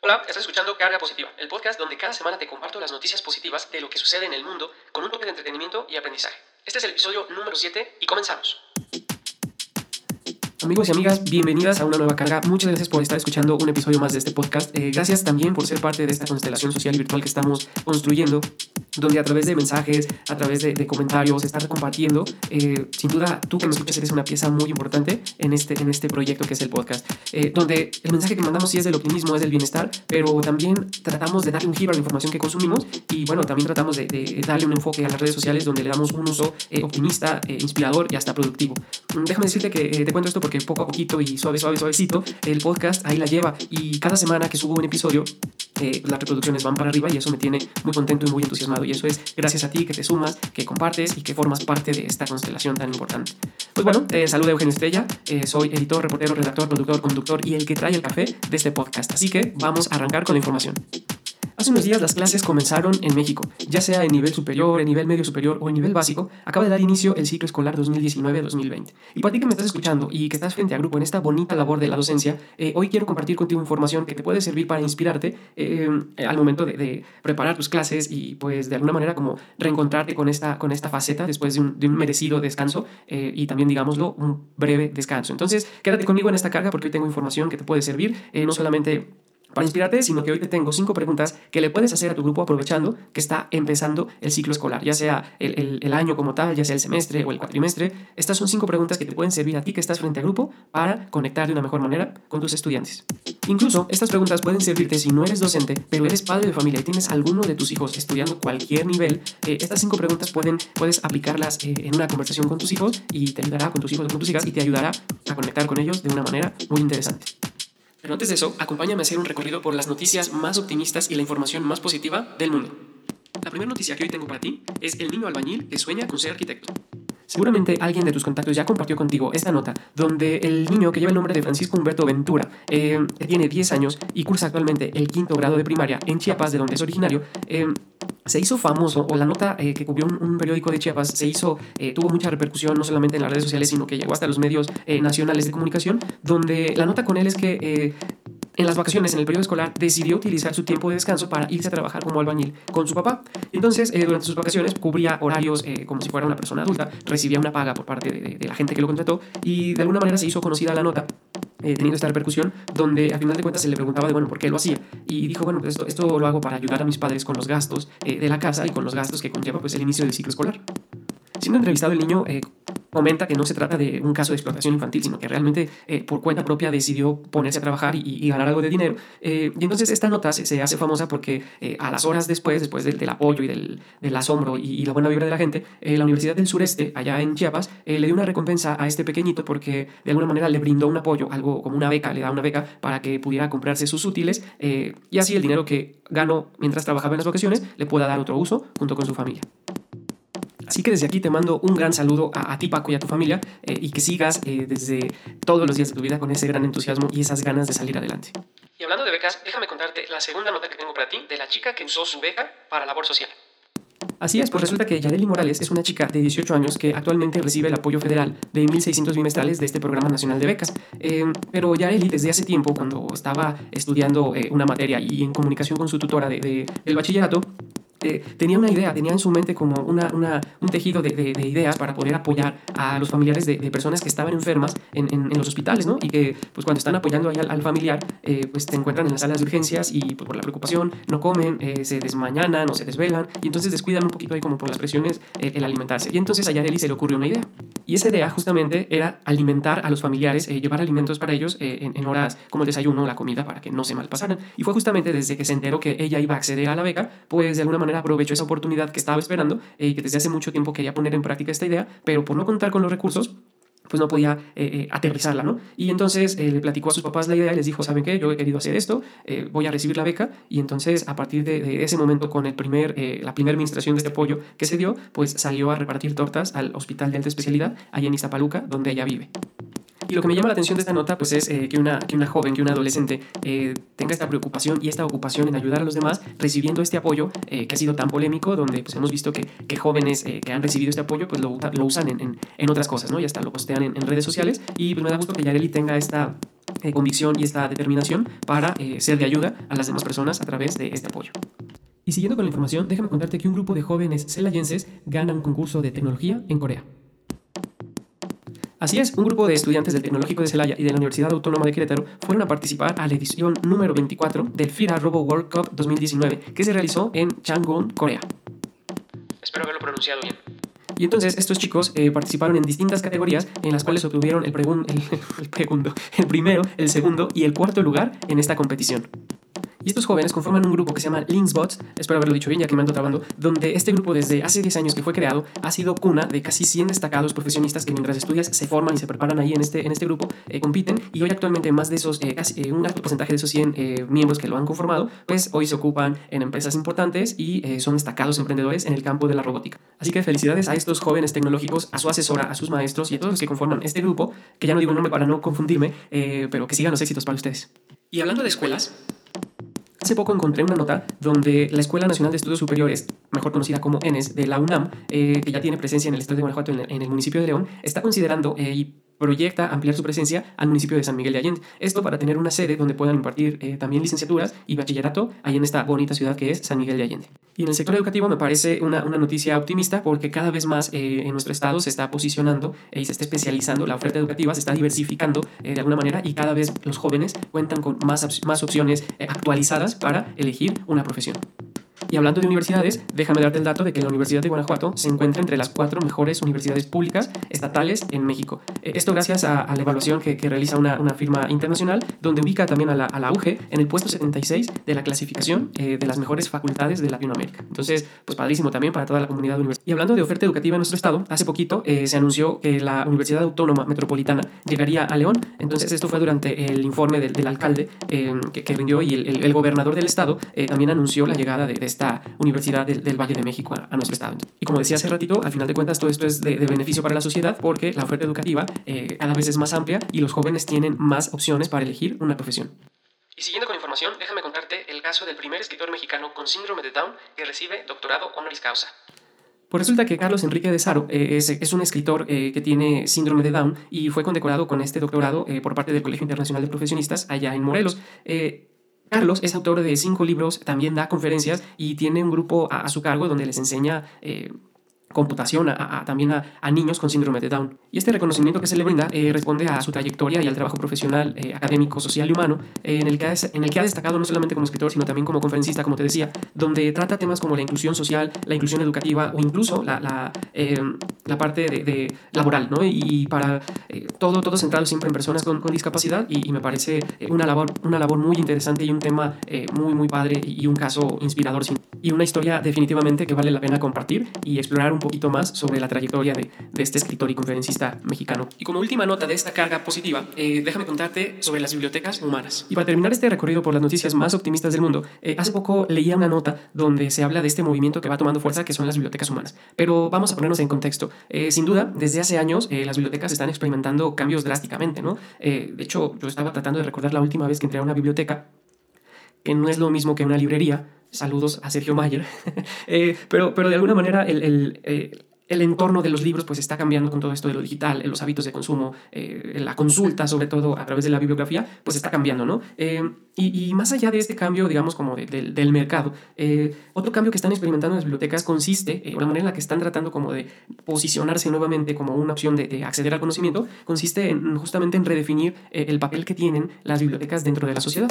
Hola, estás escuchando Carga Positiva, el podcast donde cada semana te comparto las noticias positivas de lo que sucede en el mundo con un toque de entretenimiento y aprendizaje. Este es el episodio número 7 y comenzamos. Amigos y amigas, bienvenidas a una nueva carga. Muchas gracias por estar escuchando un episodio más de este podcast. Eh, gracias también por ser parte de esta constelación social y virtual que estamos construyendo donde a través de mensajes, a través de, comentarios, estar compartiendo. Eh, sin duda, tú que me escuchas eres una pieza muy importante en este, en este proyecto que es el podcast, eh, donde el mensaje que mandamos sí es del optimismo, es del bienestar, pero también tratamos de darle un giro a la información que consumimos y bueno, también tratamos de, darle un enfoque a las redes sociales donde le damos un uso eh, optimista, inspirador y hasta productivo. Mm, déjame decirte que te cuento esto porque poco a poquito y suave, suave, suavecito, el podcast ahí la lleva y cada semana que subo un episodio, las reproducciones van para arriba y eso me tiene muy contento y muy entusiasmado y eso es gracias a ti que te sumas, que compartes y que formas parte de esta constelación tan importante. Pues bueno, te saluda Eugenio Estrella, eh, soy editor, reportero, redactor, productor, conductor y el que trae el café de este podcast. Así que vamos a arrancar con la información. Hace unos días las clases comenzaron en México, ya sea en nivel superior, en nivel medio superior o en nivel básico, acaba de dar inicio el ciclo escolar 2019-2020. Y para ti que me estás escuchando y que estás frente a grupo en esta bonita labor de la docencia, eh, hoy quiero compartir contigo información que te puede servir para inspirarte eh, al momento de, preparar tus clases y pues de alguna manera como reencontrarte con esta, con esta faceta después de un, merecido descanso eh, y también digámoslo un breve descanso. Entonces quédate conmigo en esta carga porque hoy tengo información que te puede servir no solamente para inspirarte, sino que hoy te tengo cinco preguntas que le puedes hacer a tu grupo aprovechando que está empezando el ciclo escolar, ya sea el, año como tal, ya sea el semestre o el cuatrimestre. Estas son cinco preguntas que te pueden servir a ti que estás frente al grupo para conectar de una mejor manera con tus estudiantes. Incluso estas preguntas pueden servirte si no eres docente, pero eres padre de familia y tienes alguno de tus hijos estudiando cualquier nivel. Eh, estas cinco preguntas puedes aplicarlas eh, en una conversación con tus hijos y te ayudará con tus hijos con tus hijas y te ayudará a conectar con ellos de una manera muy interesante. Pero antes de eso, acompáñame a hacer un recorrido por las noticias más optimistas y la información más positiva del mundo. La primera noticia que hoy tengo para ti es el niño albañil que sueña con ser arquitecto. Seguramente alguien de tus contactos ya compartió contigo esta nota, donde el niño que lleva el nombre de Francisco Humberto Ventura, eh, tiene 10 años y cursa actualmente el quinto grado de primaria en Chiapas, de donde es originario, eh, se hizo famoso, o la nota eh, que cubrió un, periódico de Chiapas se hizo, eh, tuvo mucha repercusión, no solamente en las redes sociales, sino que llegó hasta los medios eh, nacionales de comunicación, donde la nota con él es que en las vacaciones, en el periodo escolar, decidió utilizar su tiempo de descanso para irse a trabajar como albañil con su papá. Entonces, durante sus vacaciones, cubría horarios como si fuera una persona adulta, recibía una paga por parte de, la gente que lo contrató y de alguna manera se hizo conocida la nota eh, teniendo esta repercusión, donde a final de cuentas se le preguntaba de, bueno, ¿por qué lo hacía? Y dijo, bueno, pues esto, esto lo hago para ayudar a mis padres con los gastos eh, de la casa y con los gastos que conlleva pues el inicio del ciclo escolar. Siendo entrevistado el niño, eh, comenta que no se trata de un caso de explotación infantil, sino que realmente eh, por cuenta propia decidió ponerse a trabajar y, ganar algo de dinero. Eh, y entonces esta nota se, hace famosa porque eh, a las horas después, después del, apoyo y del, asombro y, la buena vibra de la gente, la Universidad del Sureste, allá en Chiapas, le dio una recompensa a este pequeñito porque de alguna manera le brindó un apoyo, algo como una beca, le da una beca para que pudiera comprarse sus útiles y así el dinero que ganó mientras trabajaba en las vacaciones le pueda dar otro uso junto con su familia. Así que desde aquí te mando un gran saludo a, ti, Paco, y a tu familia, eh, y que sigas eh, desde todos los días de tu vida con ese gran entusiasmo y esas ganas de salir adelante. Y hablando de becas, déjame contarte la segunda nota que tengo para ti de la chica que usó su beca para labor social. Así es, pues resulta que Yareli Morales es una chica de 18 años que actualmente recibe el apoyo federal de 1.600 bimestrales de este Programa Nacional de Becas. Eh, pero Yareli desde hace tiempo, cuando estaba estudiando una materia y en comunicación con su tutora de, del bachillerato, eh, tenía una idea, tenía en su mente como una, una, un tejido de, de, ideas para poder apoyar a los familiares de, de personas que estaban enfermas en, en, los hospitales, ¿no? Y que pues cuando están apoyando ahí al, familiar, eh, pues te encuentran en las salas de urgencias y pues, por la preocupación no comen, eh, se desmañanan o se desvelan y entonces descuidan un poquito ahí como por las presiones el alimentarse. Y entonces a Yareli se le ocurrió una idea. Y esa idea justamente era alimentar a los familiares, llevar alimentos para ellos en, en, horas como el desayuno, la comida, para que no se malpasaran. Y fue justamente desde que se enteró que ella iba a acceder a la beca, pues de alguna manera aprovechó esa oportunidad que estaba esperando eh, y que desde hace mucho tiempo quería poner en práctica esta idea, pero por no contar con los recursos, pues no podía eh, eh, aterrizarla, ¿no? Y entonces le platicó a sus papás la idea y les dijo, ¿saben qué? Yo he querido hacer esto, voy a recibir la beca. Y entonces, a partir de, ese momento, con el primer, la primera administración de este apoyo que se dio, pues salió a repartir tortas al Hospital de Alta Especialidad, allá en Iztapaluca, donde ella vive. Y lo que me llama la atención de esta nota pues es eh, que, una, que una joven, que una adolescente eh, tenga esta preocupación y esta ocupación en ayudar a los demás recibiendo este apoyo eh, que ha sido tan polémico, donde pues hemos visto que, que jóvenes que han recibido este apoyo pues lo, lo usan en, en, en, otras cosas, ¿no? Y hasta lo postean en, en, redes sociales y pues me da gusto que Yareli tenga esta convicción y esta determinación para ser de ayuda a las demás personas a través de este apoyo. Y siguiendo con la información, déjame contarte que un grupo de jóvenes celayenses gana un concurso de tecnología en Corea. Así es, un grupo de estudiantes del Tecnológico de Celaya y de la Universidad Autónoma de Querétaro fueron a participar a la edición número 24 del FIRA Robo World Cup 2019, que se realizó en Changwon, Corea. Espero haberlo pronunciado bien. Y entonces estos chicos eh, participaron en distintas categorías en las cuales obtuvieron el, el, el, el primero, el segundo y el cuarto lugar en esta competición. Y estos jóvenes conforman un grupo que se llama Linksbots, espero haberlo dicho bien ya que me ando trabando, donde este grupo desde hace 10 años que fue creado ha sido cuna de casi 100 destacados profesionistas que mientras estudias se forman y se preparan ahí en este, en este grupo, eh, compiten y hoy actualmente más de esos, eh, casi eh, un alto porcentaje de esos 100 eh, miembros que lo han conformado, pues hoy se ocupan en empresas importantes y eh, son destacados emprendedores en el campo de la robótica. Así que felicidades a estos jóvenes tecnológicos, a su asesora, a sus maestros y a todos los que conforman este grupo, que ya no digo el nombre para no confundirme, pero que sigan los éxitos para ustedes. Y hablando de escuelas, Hace poco encontré una nota donde la Escuela Nacional de Estudios Superiores, mejor conocida como ENES, de la UNAM, eh, que ya tiene presencia en el estado de Guanajuato, en el, municipio de León, está considerando eh, y proyecta ampliar su presencia al municipio de San Miguel de Allende. Esto para tener una sede donde puedan impartir eh, también licenciaturas y bachillerato ahí en esta bonita ciudad que es San Miguel de Allende. Y en el sector educativo me parece una, una noticia optimista porque cada vez más eh, en nuestro estado se está posicionando y se está especializando la oferta educativa, se está diversificando eh, de alguna manera y cada vez los jóvenes cuentan con más, más opciones actualizadas para elegir una profesión. Y hablando de universidades, déjame darte el dato de que la Universidad de Guanajuato se encuentra entre las cuatro mejores universidades públicas estatales en México. Eh, esto gracias a, a la evaluación que, que realiza una, una, firma internacional, donde ubica también a la, a la UGE en el puesto 76 de la clasificación eh, de las mejores facultades de Latinoamérica. Entonces, pues padrísimo también para toda la comunidad universitaria. Y hablando de oferta educativa en nuestro estado, hace poquito eh, se anunció que la Universidad Autónoma Metropolitana llegaría a León. Entonces, esto fue durante el informe del, del alcalde que, que, rindió y el, el, el, gobernador del estado también anunció la llegada de, de esta Universidad del, del Valle de México a, a, nuestro estado. Y como decía hace ratito, al final de cuentas todo esto es de, de beneficio para la sociedad porque la oferta educativa eh, cada vez es más amplia y los jóvenes tienen más opciones para elegir una profesión. Y siguiendo con información, déjame contarte el caso del primer escritor mexicano con síndrome de Down que recibe doctorado honoris causa. Pues resulta que Carlos Enrique de Saro eh, es, es, un escritor eh, que tiene síndrome de Down y fue condecorado con este doctorado eh, por parte del Colegio Internacional de Profesionistas allá en Morelos. Carlos es autor de cinco libros, también da conferencias y tiene un grupo a, su cargo donde les enseña eh, computación a, a, también a, a, niños con síndrome de Down. Y este reconocimiento que se le brinda eh, responde a su trayectoria y al trabajo profesional, eh, académico, social y humano, eh, en, el que ha, en el que ha destacado no solamente como escritor, sino también como conferencista, como te decía, donde trata temas como la inclusión social, la inclusión educativa o incluso la, la, la parte de, de, laboral, ¿no? Y, para todo, todo centrado siempre en personas con, con discapacidad y, y, me parece una labor, una labor muy interesante y un tema muy, muy padre y un caso inspirador y una historia definitivamente que vale la pena compartir y explorar un poquito más sobre la trayectoria de, este escritor y conferencista mexicano. Y como última nota de esta carga positiva, eh, déjame contarte sobre las bibliotecas humanas. Y para terminar este recorrido por las noticias más optimistas del mundo, eh, hace poco leía una nota donde se habla de este movimiento que va tomando fuerza, que son las bibliotecas humanas. Pero vamos a ponernos en contexto. Eh, sin duda, desde hace años las bibliotecas están experimentando cambios drásticamente, ¿no? de hecho, yo estaba tratando de recordar la última vez que entré a una biblioteca, que no es lo mismo que una librería, Saludos a Sergio Mayer. eh, pero, pero de alguna manera el, eh, el entorno de los libros pues está cambiando con todo esto de lo digital, los hábitos de consumo, eh, la consulta sobre todo a través de la bibliografía, pues está cambiando, ¿no? Eh, y, y, más allá de este cambio, digamos, como de, de, del mercado, eh, otro cambio que están experimentando en las bibliotecas consiste, en la manera en la que están tratando como de posicionarse nuevamente como una opción de, de acceder al conocimiento, consiste en, justamente en redefinir el papel que tienen las bibliotecas dentro de la sociedad.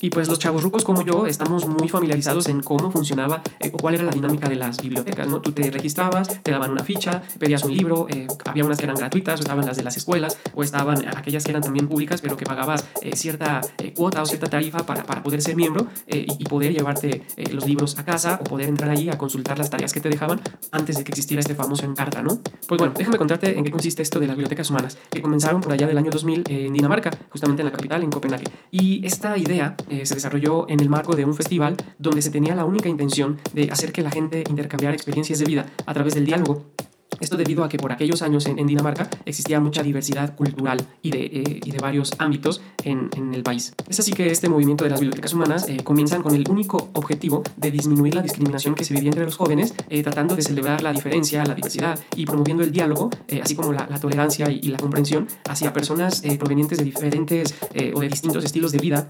Y pues los chavos rucos como yo estamos muy familiarizados en cómo funcionaba o cuál era la dinámica de las bibliotecas, ¿no? Tú te registrabas, te daban una ficha, pedías un libro, eh, había unas que eran gratuitas, o estaban las de las escuelas, o estaban aquellas que eran también públicas, pero que pagabas eh, cierta eh, cuota o cierta tarifa para, para poder ser miembro y, y, poder llevarte los libros a casa o poder entrar ahí a consultar las tareas que te dejaban antes de que existiera este famoso encarta, ¿no? Pues bueno, déjame contarte en qué consiste esto de las bibliotecas humanas, que comenzaron por allá del año 2000 en Dinamarca, justamente en la capital, en Copenhague. Y esta idea se desarrolló en el marco de un festival donde se tenía la única intención de hacer que la gente intercambiara experiencias de vida a través del diálogo Esto debido a que por aquellos años en, Dinamarca existía mucha diversidad cultural y de, eh, y de varios ámbitos en, en, el país. Es así que este movimiento de las bibliotecas humanas eh, comienzan con el único objetivo de disminuir la discriminación que se vivía entre los jóvenes, eh, tratando de celebrar la diferencia, la diversidad y promoviendo el diálogo, así como la, tolerancia y, la comprensión hacia personas provenientes de diferentes o de distintos estilos de vida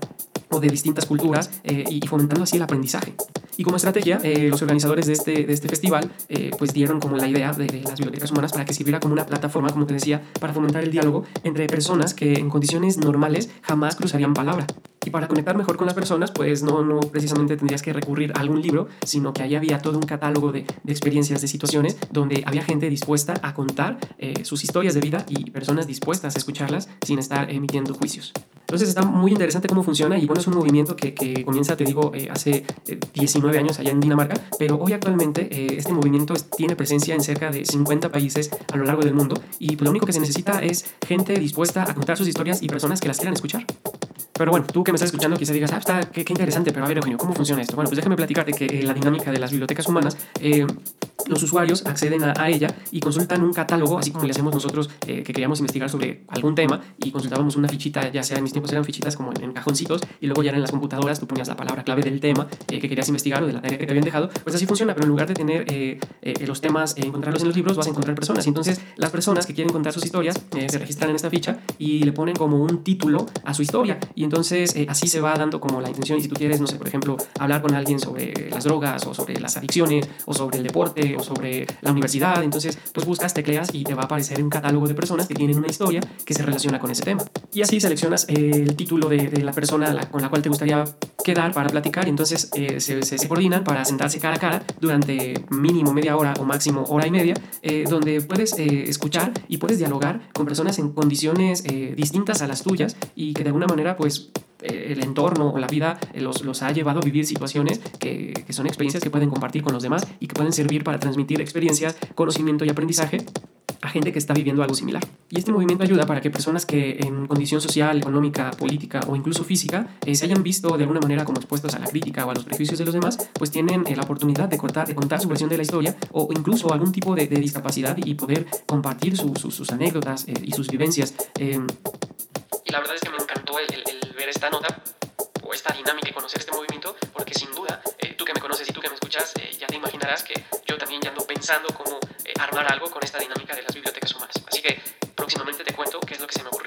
o de distintas culturas y fomentando así el aprendizaje. Y como estrategia, eh, los organizadores de este, de este festival eh, pues dieron como la idea de, las bibliotecas humanas para que sirviera como una plataforma, como te decía, para fomentar el diálogo entre personas que en condiciones normales jamás cruzarían palabra. Y para conectar mejor con las personas, pues no, no precisamente tendrías que recurrir a algún libro, sino que ahí había todo un catálogo de, de experiencias, de situaciones, donde había gente dispuesta a contar eh, sus historias de vida y personas dispuestas a escucharlas sin estar emitiendo juicios. Entonces está muy interesante cómo funciona y bueno, es un movimiento que, que comienza, te digo, eh, hace 19 eh, años allá en Dinamarca, pero hoy actualmente eh, este movimiento tiene presencia en cerca de 50 países a lo largo del mundo y pues, lo único que se necesita es gente dispuesta a contar sus historias y personas que las quieran escuchar. Pero bueno, tú que me estás escuchando quizás digas, ah, está, qué, qué interesante, pero a ver, Eugenio, ¿cómo funciona esto? Bueno, pues déjame platicarte que la dinámica de las bibliotecas humanas los usuarios acceden a, ella y consultan un catálogo, así como le hacemos nosotros que queríamos investigar sobre algún tema y consultábamos una fichita, ya sea en mis tiempos eran fichitas como en, cajoncitos y luego ya en las computadoras tú ponías la palabra clave del tema eh, que querías investigar o de la tarea que te habían dejado, pues así funciona, pero en lugar de tener eh, eh, los temas, encontrarlos en los libros, vas a encontrar personas. Y entonces las personas que quieren contar sus historias se registran en esta ficha y le ponen como un título a su historia. Y entonces así se va dando como la intención. Y si tú quieres, no sé, por ejemplo, hablar con alguien sobre las drogas o sobre las adicciones o sobre el deporte o sobre la universidad, entonces pues buscas, tecleas y te va a aparecer un catálogo de personas que tienen una historia que se relaciona con ese tema. Y así seleccionas el título de, la persona con la cual te gustaría quedar para platicar y entonces eh, se, se, coordinan para sentarse cara a cara durante mínimo media hora o máximo hora y media, eh, donde puedes eh, escuchar y puedes dialogar con personas en condiciones distintas a las tuyas y que de alguna manera pues el entorno o la vida los, los, ha llevado a vivir situaciones que, que, son experiencias que pueden compartir con los demás y que pueden servir para transmitir experiencias, conocimiento y aprendizaje a gente que está viviendo algo similar. Y este movimiento ayuda para que personas que en condición social, económica, política o incluso física eh, se hayan visto de alguna manera como expuestos a la crítica o a los prejuicios de los demás, pues tienen eh, la oportunidad de, cortar, de contar su versión de la historia o incluso algún tipo de, discapacidad y poder compartir sus anécdotas eh, y sus vivencias. y la verdad es que me encantó el, el ver esta nota o esta dinámica y conocer este movimiento, porque sin duda, tú que me conoces y tú que me escuchas, ya te imaginarás que yo también ya ando pensando cómo armar algo con esta dinámica de las bibliotecas humanas. Así que próximamente te cuento qué es lo que se me ocurrió.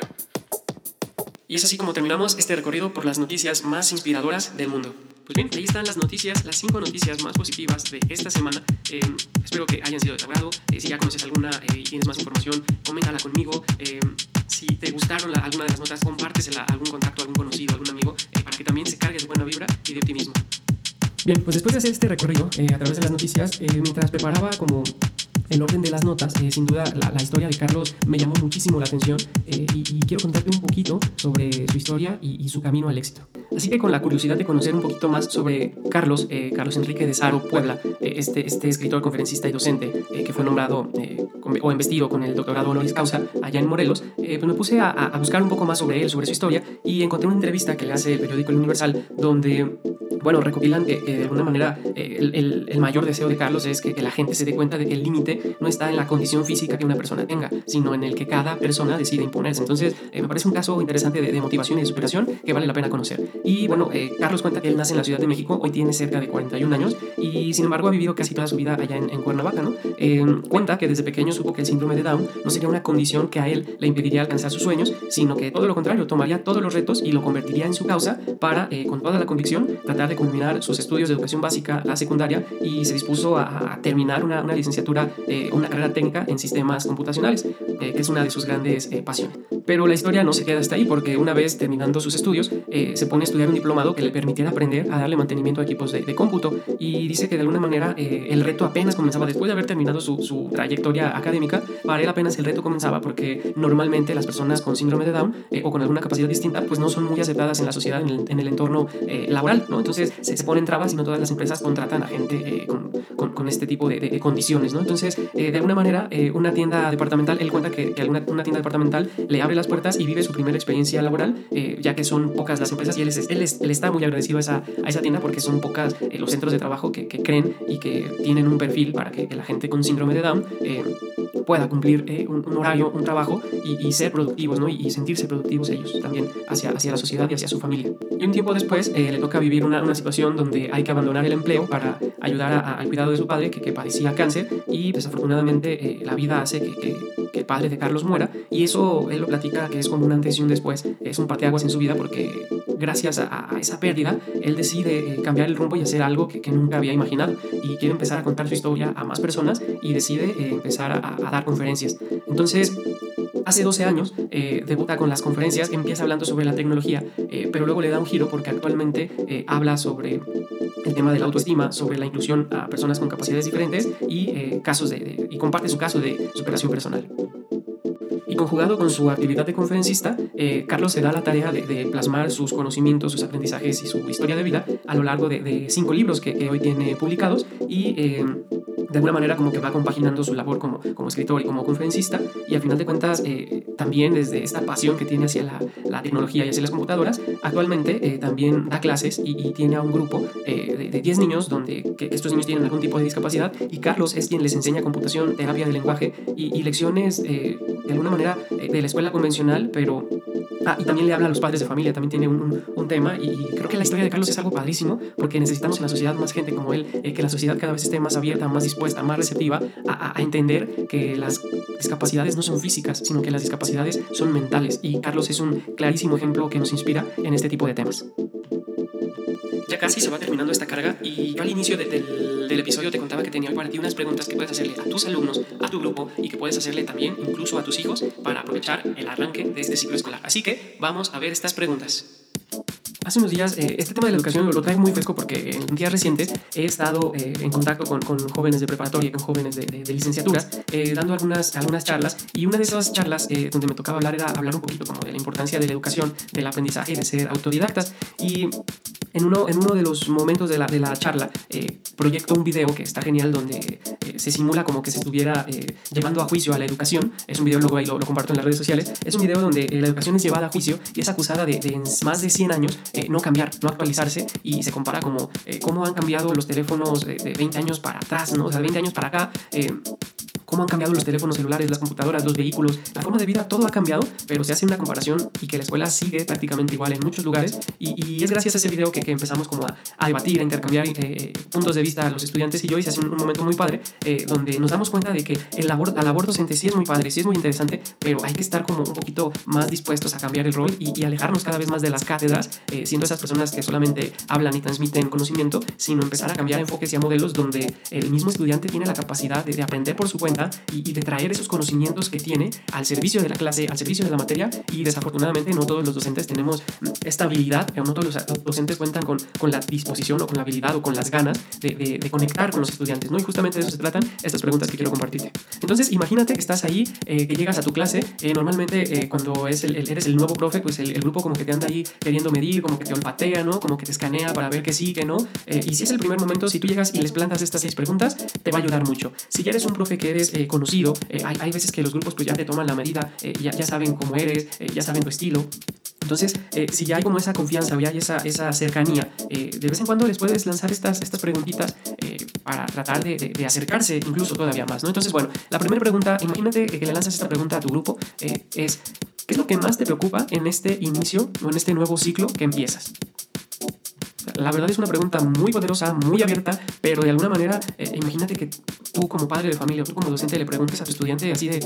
Es así como terminamos este recorrido por las noticias más inspiradoras del mundo. Pues bien, ahí están las noticias, las cinco noticias más positivas de esta semana. Eh, espero que hayan sido de tu agrado. Eh, si ya conoces alguna eh, y tienes más información, coméntala conmigo. si te gustaron alguna de las notas, compártesela a algún contacto, algún conocido, algún amigo, para que también se cargue de buena vibra y de optimismo. Bien, pues después de hacer este recorrido a través de las noticias, mientras preparaba como el orden de las notas, eh, sin duda la, la, historia de Carlos me llamó muchísimo la atención eh, y, quiero contarte un poquito sobre su historia y, su camino al éxito. Así que con la curiosidad de conocer un poquito más sobre Carlos, eh, Carlos Enrique de Saro Puebla, este, este escritor, conferencista y docente que fue nombrado o investido con el doctorado honoris causa allá en Morelos, pues me puse a, a, buscar un poco más sobre él, sobre su historia y encontré una entrevista que le hace el periódico El Universal donde bueno, recopilan que, de alguna manera el, el, mayor deseo de Carlos es que, que la gente se dé cuenta de que el límite no está en la condición física que una persona tenga, sino en el que cada persona decide imponerse. Entonces, eh, me parece un caso interesante de, motivación y de superación que vale la pena conocer. Y bueno, eh, Carlos cuenta que él nace en la Ciudad de México, hoy tiene cerca de 41 años y sin embargo ha vivido casi toda su vida allá en, Cuernavaca, ¿no? Eh, cuenta que desde pequeño supo que el síndrome de Down no sería una condición que a él le impediría alcanzar sus sueños, sino que todo lo contrario, tomaría todos los retos y lo convertiría en su causa para, con toda la convicción, tratar de culminar sus estudios de educación básica, la secundaria, y se dispuso a, terminar una, una licenciatura una carrera técnica en sistemas computacionales, eh, que es una de sus grandes eh, pasiones. Pero la historia no se queda hasta ahí, porque una vez terminando sus estudios, eh, se pone a estudiar un diplomado que le permitiera aprender a darle mantenimiento a equipos de, cómputo. Y dice que de alguna manera el reto apenas comenzaba después de haber terminado su, su, trayectoria académica. Para él apenas el reto comenzaba, porque normalmente las personas con síndrome de Down o con alguna capacidad distinta, pues no son muy aceptadas en la sociedad, en el, entorno laboral, ¿no? Entonces se, se, ponen trabas y no todas las empresas contratan a gente con, con, con, este tipo de, de condiciones, ¿no? Entonces eh, de alguna manera, eh, una tienda departamental, él cuenta que, que una, tienda departamental le abre las puertas y vive su primera experiencia laboral, eh, ya que son pocas las empresas y él, él, él, está muy agradecido a esa, a esa tienda porque son pocas los centros de trabajo que, que, creen y que tienen un perfil para que, la gente con síndrome de Down pueda cumplir eh, un, horario, un trabajo y, ser productivos, ¿no? Y, sentirse productivos ellos también hacia, hacia la sociedad y hacia su familia. Y un tiempo después eh, le toca vivir una, una, situación donde hay que abandonar el empleo para ayudar al cuidado de su padre que, que padecía cáncer y desafortunadamente la vida hace que, que, que, el padre de Carlos muera y eso él lo platica que es como un antes y un después, es un parteaguas en su vida porque gracias a, esa pérdida él decide cambiar el rumbo y hacer algo que, nunca había imaginado y quiere empezar a contar su historia a más personas y decide empezar a, dar conferencias. Entonces, hace 12 años eh, debuta con las conferencias, empieza hablando sobre la tecnología, eh, pero luego le da un giro porque actualmente eh, habla sobre el tema de la autoestima, sobre la inclusión a personas con capacidades diferentes y, casos de, y comparte su caso de superación personal. Y conjugado con su actividad de conferencista, Carlos se da la tarea de, plasmar sus conocimientos, sus aprendizajes y su historia de vida a lo largo de, cinco libros que, que, hoy tiene publicados y de alguna manera como que va compaginando su labor como, como escritor y como conferencista y al final de cuentas eh, también desde esta pasión que tiene hacia la, la tecnología y hacia las computadoras, actualmente eh, también da clases y, tiene a un grupo eh, de 10 niños donde estos niños tienen algún tipo de discapacidad y Carlos es quien les enseña computación, terapia de lenguaje y, lecciones de alguna manera de la escuela convencional, pero Ah, y también le habla a los padres de familia, también tiene un, un, tema y creo que la historia de Carlos es algo padrísimo porque necesitamos en la sociedad más gente como él, que la sociedad cada vez esté más abierta, más dispuesta más receptiva a, a, entender que las discapacidades no son físicas, sino que las discapacidades son mentales. Y Carlos es un clarísimo ejemplo que nos inspira en este tipo de temas. Ya casi se va terminando esta carga y yo al inicio del, del, episodio te contaba que tenía para ti unas preguntas que puedes hacerle a tus alumnos, a tu grupo y que puedes hacerle también incluso a tus hijos para aprovechar el arranque de este ciclo escolar. Así que vamos a ver estas preguntas. Hace unos días, eh, este tema de la educación lo traigo muy fresco porque en días recientes he estado eh, en contacto con, con, jóvenes de preparatoria, con jóvenes de, de, licenciaturas, eh, dando algunas, algunas charlas. Y una de esas charlas donde me tocaba hablar era hablar un poquito como de la importancia de la educación, del aprendizaje, de ser autodidactas. Y en uno, en uno de los momentos de la, de la charla, eh, proyecto un video que está genial donde eh, se simula como que se estuviera eh, llevando a juicio a la educación. Es un video, luego ahí lo, lo, comparto en las redes sociales. Es un video donde la educación es llevada a juicio y es acusada de, de más de 100 años no cambiar, no actualizarse y se compara como cómo han cambiado los teléfonos de, 20 años para atrás, ¿no? O sea, de 20 años para acá cómo han cambiado los teléfonos celulares, las computadoras, los vehículos, la forma de vida, todo ha cambiado, pero se hace una comparación y que la escuela sigue prácticamente igual en muchos lugares. Y, es gracias a ese video que, que empezamos como a, debatir, a intercambiar eh, puntos de vista a los estudiantes. Y yo hice hace un, momento muy padre eh, donde nos damos cuenta de que el labor, la labor docente sí es muy padre, sí es muy interesante, pero hay que estar como un poquito más dispuestos a cambiar el rol y, alejarnos cada vez más de las cátedras, eh, siendo esas personas que solamente hablan y transmiten conocimiento, sino empezar a cambiar enfoques y a modelos donde el mismo estudiante tiene la capacidad de, de aprender por su cuenta y, de traer esos conocimientos que tiene al servicio de la clase, al servicio de la materia y desafortunadamente no todos los docentes tenemos esta habilidad, no todos los docentes cuentan con, con la disposición o con la habilidad o con las ganas de, de, conectar con los estudiantes, ¿no? Y justamente de eso se tratan estas preguntas que quiero compartirte. Entonces, imagínate que estás ahí, eh, que llegas a tu clase, eh, normalmente eh, cuando es el, eres el nuevo profe, pues el, el, grupo como que te anda ahí queriendo medir, como que te olfatea, ¿no? Como que te escanea para ver que sí, que no. y si es el primer momento, si tú llegas y les plantas estas seis preguntas, te va a ayudar mucho. Si ya eres un profe que eres eh, conocido. Eh, hay, hay, veces que los grupos pues ya te toman la medida, eh, ya, ya saben cómo eres, ya saben tu estilo. Entonces, si ya hay como esa confianza o ya hay esa, esa cercanía, de vez en cuando les puedes lanzar estas, estas preguntitas para tratar de, de, acercarse incluso todavía más, ¿no? Entonces, bueno, la primera pregunta, imagínate que le lanzas esta pregunta a tu grupo, es, ¿qué es lo que más te preocupa en este inicio o en este nuevo ciclo que empiezas? La verdad es una pregunta muy poderosa, muy abierta, pero de alguna manera, eh, imagínate que tú como padre de familia o tú como docente le preguntes a tu estudiante así de,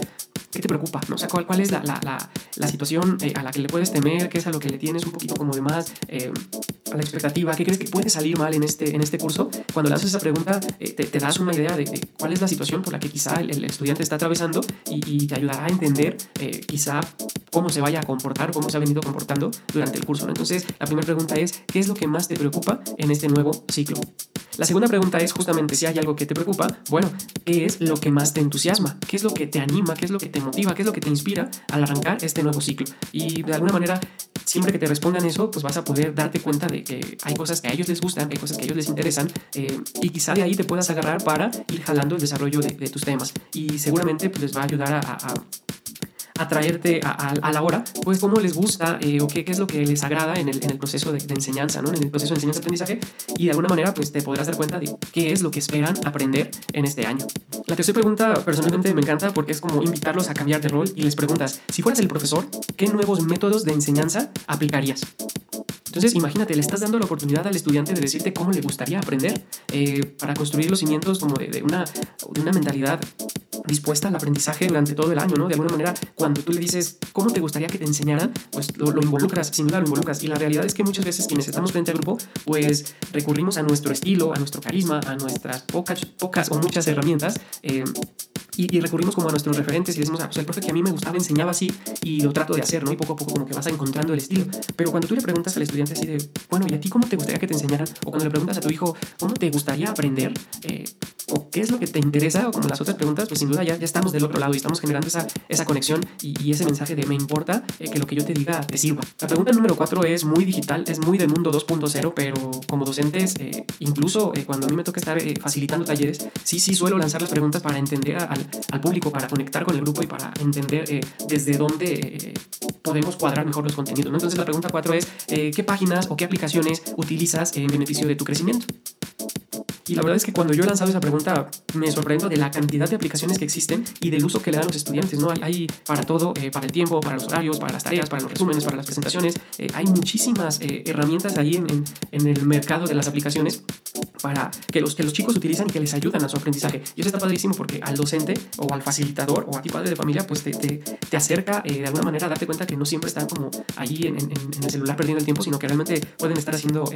¿qué te preocupa? ¿no? O sea, ¿cuál, cuál es la, la, la, la situación eh, a la que le puedes temer? ¿Qué es a lo que le tienes un poquito como de más eh, a la expectativa? ¿Qué crees que puede salir mal en este, en este curso? Cuando le haces esa pregunta, te, te, das una idea de, cuál es la situación por la que quizá el, estudiante está atravesando y, y, te ayudará a entender quizá cómo se vaya a comportar, cómo se ha venido comportando durante el curso. ¿no? Entonces, la primera pregunta es, ¿qué es lo que más te preocupa en este nuevo ciclo? La segunda pregunta es justamente si hay algo que te preocupa, bueno, ¿qué es lo que más te entusiasma? ¿Qué es lo que te anima? ¿Qué es lo que te motiva? ¿Qué es lo que te inspira al arrancar este nuevo ciclo? Y de alguna manera, siempre que te respondan eso, pues vas a poder darte cuenta de que hay cosas que a ellos les gustan, hay cosas que a ellos les interesan eh, y quizá de ahí te puedas agarrar para ir jalando el desarrollo de, tus temas. Y seguramente pues, les va a ayudar a atraerte a, la hora, pues cómo les gusta o qué, qué, es lo que les agrada en el, en el proceso de, de, enseñanza, ¿no? En el proceso de enseñanza-aprendizaje y de alguna manera pues te podrás dar cuenta de qué es lo que esperan aprender en este año. La tercera pregunta personalmente me encanta porque es como invitarlos a cambiar de rol y les preguntas, si fueras el profesor, ¿qué nuevos métodos de enseñanza aplicarías? Entonces, imagínate, le estás dando la oportunidad al estudiante de decirte cómo le gustaría aprender eh, para construir los cimientos como de, una, de una mentalidad dispuesta al aprendizaje durante todo el año, ¿no? De alguna manera, cuando tú le dices cómo te gustaría que te enseñaran, pues lo, involucras, sin duda lo involucras. Y la realidad es que muchas veces quienes estamos frente al grupo, pues recurrimos a nuestro estilo, a nuestro carisma, a nuestras pocas, pocas o muchas herramientas. Eh, y, recurrimos como a nuestros referentes y decimos, ah, pues el profe que a mí me gustaba enseñaba así y lo trato de hacer, ¿no? Y poco a poco como que vas encontrando el estilo. Pero cuando tú le preguntas al estudiante así de, bueno, ¿y a ti cómo te gustaría que te enseñaran? O cuando le preguntas a tu hijo, ¿cómo te gustaría aprender? Eh, ¿O qué es lo que te interesa? O como las otras preguntas, pues sin duda ya, ya estamos del otro lado y estamos generando esa, esa conexión y, ese mensaje de me importa eh, que lo que yo te diga te sirva. La pregunta número cuatro es muy digital, es muy del mundo 2.0, pero como docentes, eh, incluso cuando a mí me toca estar facilitando talleres, sí, sí suelo lanzar las preguntas para entender al, público, para conectar con el grupo y para entender eh, desde dónde eh, podemos cuadrar mejor los contenidos. Entonces la pregunta cuatro es, eh, ¿qué páginas o qué aplicaciones utilizas en beneficio de tu crecimiento? Y la verdad es que cuando yo he lanzado esa pregunta me sorprendo de la cantidad de aplicaciones que existen y del uso que le dan los estudiantes. ¿no? Hay, para todo, eh, para el tiempo, para los horarios, para las tareas, para los resúmenes, para las presentaciones. Eh, hay muchísimas eh, herramientas ahí en, en, el mercado de las aplicaciones para que los, que los chicos utilizan y que les ayudan a su aprendizaje. Y eso está padrísimo porque al docente o al facilitador o a ti padre de familia pues te, te, te acerca de alguna manera a darte cuenta que no siempre están como allí en, en, el celular perdiendo el tiempo, sino que realmente pueden estar haciendo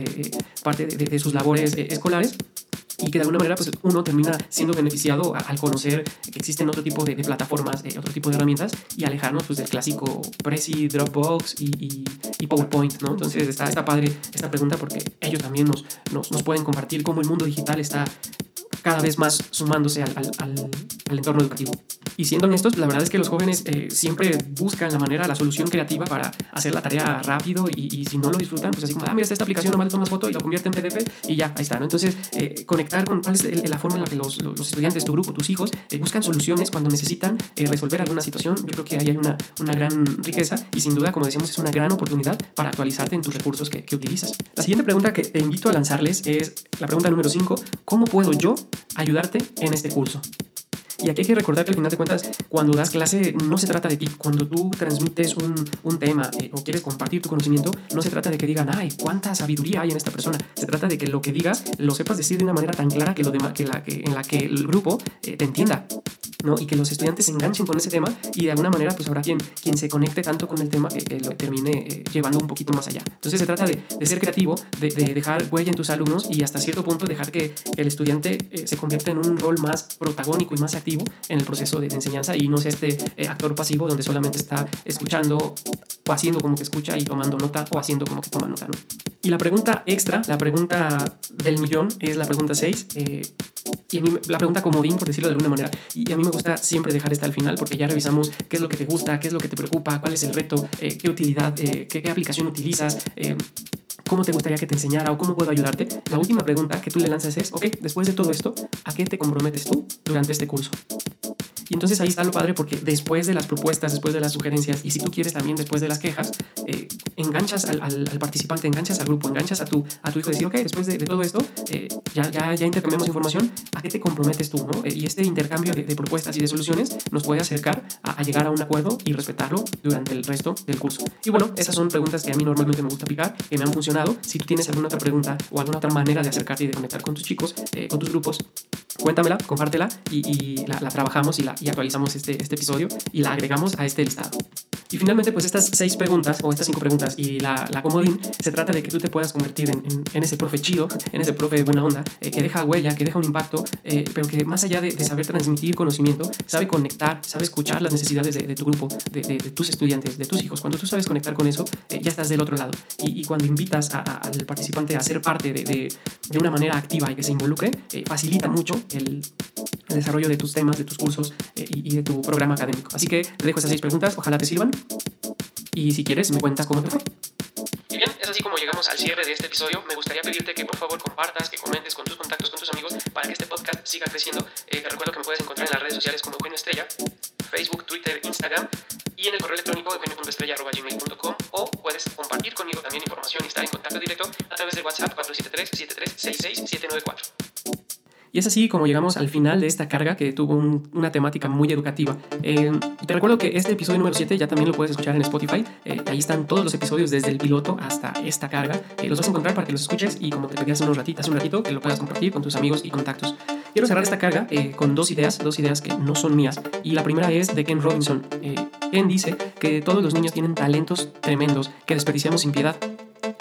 parte de, de, sus labores escolares y que de alguna manera pues uno termina siendo beneficiado al conocer que existen otro tipo de, plataformas, eh, otro tipo de herramientas y alejarnos pues del clásico Prezi, Dropbox y, y, PowerPoint, ¿no? Entonces está, está padre esta pregunta porque ellos también nos, nos, nos pueden compartir cómo el mundo digital está cada vez más sumándose al, al, al, entorno educativo. Y siendo honestos, la verdad es que los jóvenes eh, siempre buscan la manera, la solución creativa para hacer la tarea rápido y, y, si no lo disfrutan, pues así como, ah, mira, esta aplicación, nomás le tomas foto y lo convierte en PDF y ya, ahí está, ¿no? Entonces, eh, conectar con cuál es la forma en la que los, los estudiantes, tu grupo, tus hijos, eh, buscan soluciones cuando necesitan resolver alguna situación, yo creo que ahí hay una, una gran riqueza y sin duda, como decíamos, es una gran oportunidad para actualizarte en tus recursos que, que utilizas. La siguiente pregunta que te invito a lanzarles es la pregunta número 5, ¿cómo puedo yo ayudarte en este curso. Y aquí hay que recordar que al final de cuentas, cuando das clase, no se trata de ti. Cuando tú transmites un, un tema eh, o quieres compartir tu conocimiento, no se trata de que digan, ay, cuánta sabiduría hay en esta persona. Se trata de que lo que digas lo sepas decir de una manera tan clara que lo que la, que, en la que el grupo eh, te entienda. ¿no? Y que los estudiantes se enganchen con ese tema y de alguna manera pues habrá quien, quien se conecte tanto con el tema que, lo termine eh, llevando un poquito más allá. Entonces se trata de, de ser creativo, de, de, dejar huella en tus alumnos y hasta cierto punto dejar que el estudiante eh, se convierta en un rol más protagónico y más activo en el proceso de, enseñanza y no sea este eh, actor pasivo donde solamente está escuchando o haciendo como que escucha y tomando nota o haciendo como que toma nota. ¿no? Y la pregunta extra, la pregunta del millón es la pregunta 6 y a mí, la pregunta comodín, por decirlo de alguna manera. Y a mí me gusta siempre dejar esta al final porque ya revisamos qué es lo que te gusta, qué es lo que te preocupa, cuál es el reto, eh, qué utilidad, eh, qué, qué, aplicación utilizas. Eh, ¿Cómo te gustaría que te enseñara o cómo puedo ayudarte? La última pregunta que tú le lanzas es, ok, después de todo esto, ¿a qué te comprometes tú durante este curso? Y entonces ahí está lo padre porque después de las propuestas, después de las sugerencias y si tú quieres también después de las quejas, eh, enganchas al, al, participante, enganchas al grupo, enganchas a tu, a tu hijo decir, ok, después de, de todo esto, eh, ya, ya, ya intercambiamos información, ¿a qué te comprometes tú? ¿no? Eh, y este intercambio de, de, propuestas y de soluciones nos puede acercar a, a, llegar a un acuerdo y respetarlo durante el resto del curso. Y bueno, esas son preguntas que a mí normalmente me gusta aplicar, que me han funcionado. Si tú tienes alguna otra pregunta o alguna otra manera de acercarte y de conectar con tus chicos, con tus grupos, cuéntamela, compártela y, y la, la, trabajamos y, la, y actualizamos este, este episodio y la agregamos a este listado. Y finalmente, pues estas seis preguntas, o estas cinco preguntas, y la, la comodín, se trata de que tú te puedas convertir en, en, en ese profe chido, en ese profe buena onda, eh, que deja huella, que deja un impacto, eh, pero que más allá de, de, saber transmitir conocimiento, sabe conectar, sabe escuchar las necesidades de, de tu grupo, de, de, tus estudiantes, de tus hijos. Cuando tú sabes conectar con eso, eh, ya estás del otro lado. Y, y cuando invitas a, a, al participante a ser parte de, una manera activa y que se involucre, eh, facilita mucho el, desarrollo de tus temas, de tus cursos eh, y, y de tu programa académico. Así que te dejo esas seis preguntas, ojalá te sirvan. Y si quieres, me cuentas cómo te fue. Y bien, es así como llegamos al cierre de este episodio. Me gustaría pedirte que por favor compartas, que comentes con tus contactos, con tus amigos, para que este podcast siga creciendo. Eh, te recuerdo que me puedes encontrar en las redes sociales como Eugenio Estrella, Facebook, Twitter, Instagram. Y en el correo electrónico eugenio.estrella.gmail.com o puedes compartir conmigo también información y estar en contacto directo a través del WhatsApp 473 7366 794. Y es así como llegamos al final de esta carga que tuvo una temática muy educativa. Eh, te recuerdo que este episodio número 7 ya también lo puedes escuchar en Spotify. Eh, ahí están todos los episodios desde el piloto hasta esta carga. Eh, los vas a encontrar para que los escuches y como te pedí hace unos ratitos, un ratito, que lo puedas compartir con tus amigos y contactos. Quiero cerrar esta carga con dos ideas, dos ideas que no son mías. Y la primera es de Ken Robinson. Ken dice que todos los niños tienen talentos tremendos que desperdiciamos sin piedad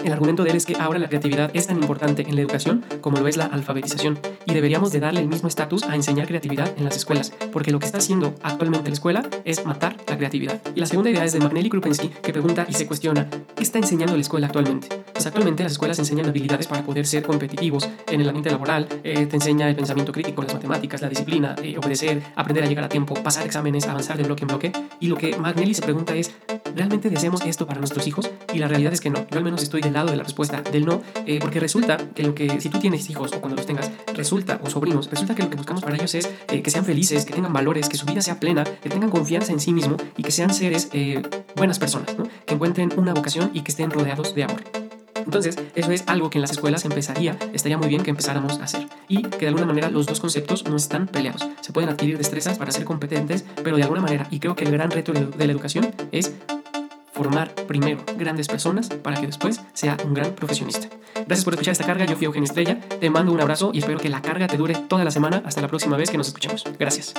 el argumento de él es que ahora la creatividad es tan importante en la educación como lo es la alfabetización y deberíamos de darle el mismo estatus a enseñar creatividad en las escuelas, porque lo que está haciendo actualmente la escuela es matar la creatividad. Y la segunda idea es de Magnelli Krupensky, que pregunta y se cuestiona, ¿qué está enseñando la escuela actualmente? Pues actualmente las escuelas enseñan habilidades para poder ser competitivos en el ambiente laboral, eh, te enseña el pensamiento crítico, las matemáticas, la disciplina, eh, obedecer, aprender a llegar a tiempo, pasar exámenes, avanzar de bloque en bloque, y lo que Magnelli se pregunta es, ¿realmente deseamos esto para nuestros hijos? Y la realidad es que no, yo al menos estoy del lado de la respuesta del no, eh, porque resulta que lo que, si tú tienes hijos o cuando los tengas, resulta, o sobrinos, resulta que lo que buscamos para ellos es eh, que sean felices, que tengan valores, que su vida sea plena, que tengan confianza en sí mismo y que sean seres eh, buenas personas, ¿no? que encuentren una vocación y que estén rodeados de amor. Entonces, eso es algo que en las escuelas empezaría, estaría muy bien que empezáramos a hacer. Y que de alguna manera los dos conceptos no están peleados. Se pueden adquirir destrezas para ser competentes, pero de alguna manera, y creo que el gran reto de la educación es formar primero grandes personas para que después sea un gran profesionista. Gracias por escuchar esta carga, yo fui Eugenio Estrella, te mando un abrazo y espero que la carga te dure toda la semana hasta la próxima vez que nos escuchemos. Gracias.